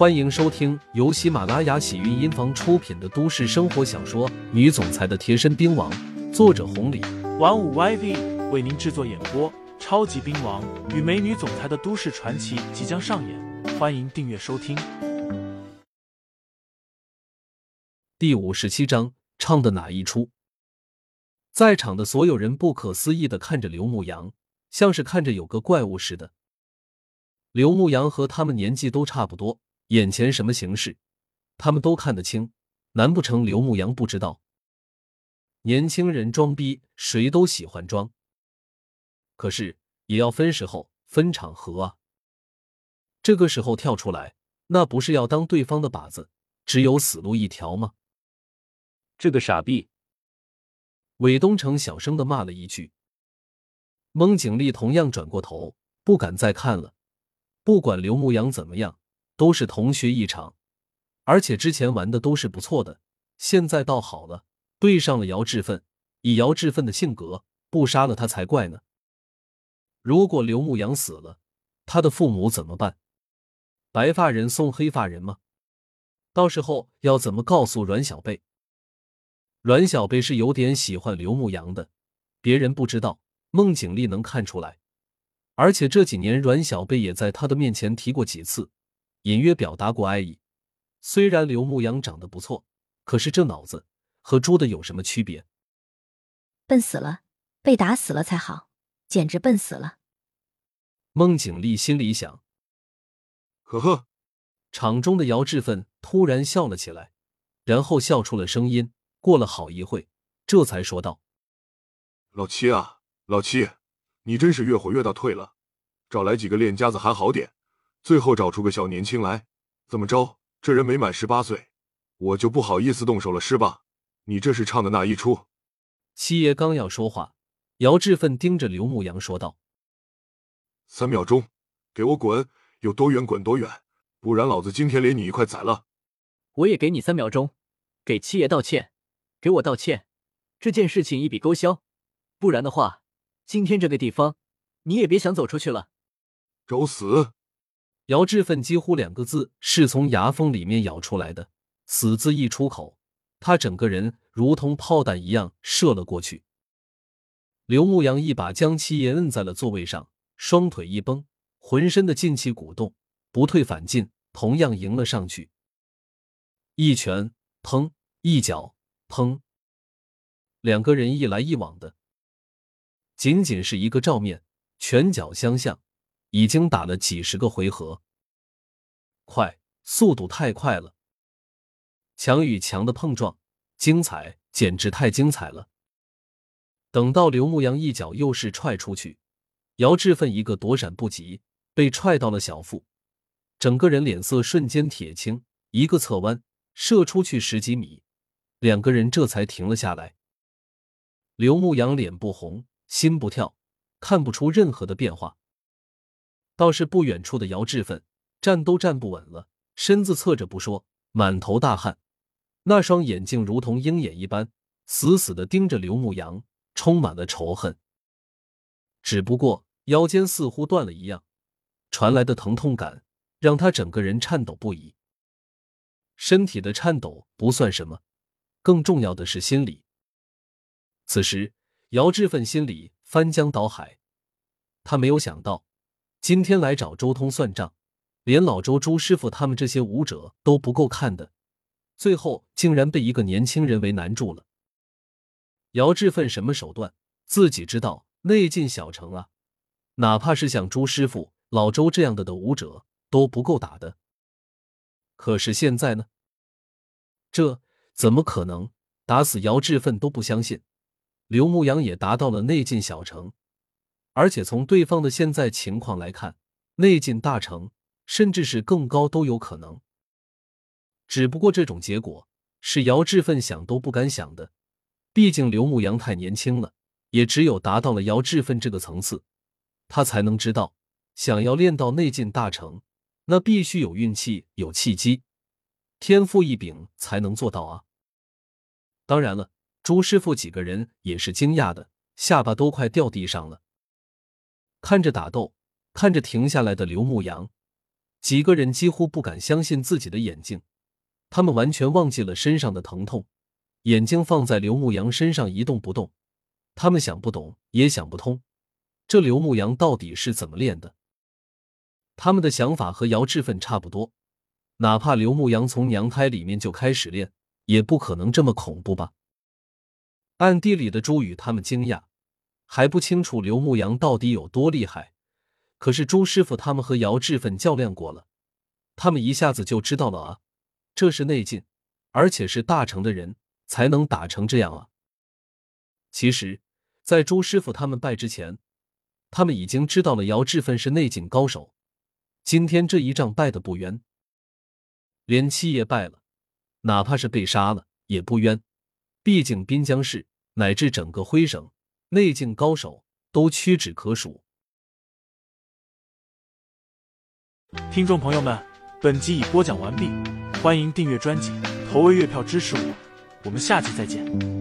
欢迎收听由喜马拉雅喜韵音房出品的都市生活小说《女总裁的贴身兵王》，作者红礼，玩五 YV 为您制作演播。超级兵王与美女总裁的都市传奇即将上演，欢迎订阅收听。第五十七章，唱的哪一出？在场的所有人不可思议的看着刘牧阳，像是看着有个怪物似的。刘牧阳和他们年纪都差不多，眼前什么形势，他们都看得清。难不成刘牧阳不知道？年轻人装逼，谁都喜欢装。可是也要分时候、分场合啊。这个时候跳出来，那不是要当对方的靶子，只有死路一条吗？这个傻逼！韦东城小声的骂了一句。孟景丽同样转过头，不敢再看了。不管刘牧阳怎么样，都是同学一场，而且之前玩的都是不错的，现在倒好了，对上了姚志奋。以姚志奋的性格，不杀了他才怪呢。如果刘牧阳死了，他的父母怎么办？白发人送黑发人吗？到时候要怎么告诉阮小贝？阮小贝是有点喜欢刘牧阳的，别人不知道，孟景丽能看出来。而且这几年，阮小贝也在他的面前提过几次，隐约表达过爱意。虽然刘牧阳长得不错，可是这脑子和猪的有什么区别？笨死了，被打死了才好，简直笨死了。孟景丽心里想。呵呵，场中的姚志奋突然笑了起来，然后笑出了声音。过了好一会，这才说道：“老七啊，老七。”你真是越活越倒，退了，找来几个练家子还好点，最后找出个小年轻来，怎么着？这人没满十八岁，我就不好意思动手了，是吧？你这是唱的那一出？七爷刚要说话，姚志奋盯着刘牧阳说道：“三秒钟，给我滚，有多远滚多远，不然老子今天连你一块宰了。”我也给你三秒钟，给七爷道歉，给我道歉，这件事情一笔勾销，不然的话。今天这个地方，你也别想走出去了。找死！姚志奋几乎两个字是从牙缝里面咬出来的，死字一出口，他整个人如同炮弹一样射了过去。刘牧阳一把将七爷摁在了座位上，双腿一绷，浑身的劲气鼓动，不退反进，同样迎了上去。一拳，砰！一脚，砰！两个人一来一往的。仅仅是一个照面，拳脚相向，已经打了几十个回合。快，速度太快了！强与强的碰撞，精彩，简直太精彩了。等到刘牧阳一脚又是踹出去，姚志奋一个躲闪不及，被踹到了小腹，整个人脸色瞬间铁青，一个侧弯，射出去十几米，两个人这才停了下来。刘牧阳脸不红。心不跳，看不出任何的变化。倒是不远处的姚志奋站都站不稳了，身子侧着不说，满头大汗，那双眼睛如同鹰眼一般，死死的盯着刘牧阳，充满了仇恨。只不过腰间似乎断了一样，传来的疼痛感让他整个人颤抖不已。身体的颤抖不算什么，更重要的是心理。此时。姚志奋心里翻江倒海，他没有想到今天来找周通算账，连老周朱师傅他们这些武者都不够看的，最后竟然被一个年轻人为难住了。姚志奋什么手段，自己知道，内进小城啊，哪怕是像朱师傅、老周这样的的武者都不够打的。可是现在呢？这怎么可能？打死姚志奋都不相信。刘牧阳也达到了内进小城，而且从对方的现在情况来看，内进大成甚至是更高都有可能。只不过这种结果是姚志奋想都不敢想的，毕竟刘牧阳太年轻了，也只有达到了姚志奋这个层次，他才能知道，想要练到内进大成，那必须有运气、有契机、天赋异禀才能做到啊。当然了。朱师傅几个人也是惊讶的，下巴都快掉地上了。看着打斗，看着停下来的刘牧阳，几个人几乎不敢相信自己的眼睛，他们完全忘记了身上的疼痛，眼睛放在刘牧阳身上一动不动。他们想不懂，也想不通，这刘牧阳到底是怎么练的？他们的想法和姚志奋差不多，哪怕刘牧阳从娘胎里面就开始练，也不可能这么恐怖吧？暗地里的朱宇他们惊讶，还不清楚刘牧阳到底有多厉害。可是朱师傅他们和姚志奋较量过了，他们一下子就知道了啊，这是内劲，而且是大成的人才能打成这样啊。其实，在朱师傅他们败之前，他们已经知道了姚志奋是内劲高手。今天这一仗败的不冤，连七爷败了，哪怕是被杀了也不冤。毕竟滨江市乃至整个徽省内镜高手都屈指可数。听众朋友们，本集已播讲完毕，欢迎订阅专辑，投喂月票支持我，我们下期再见。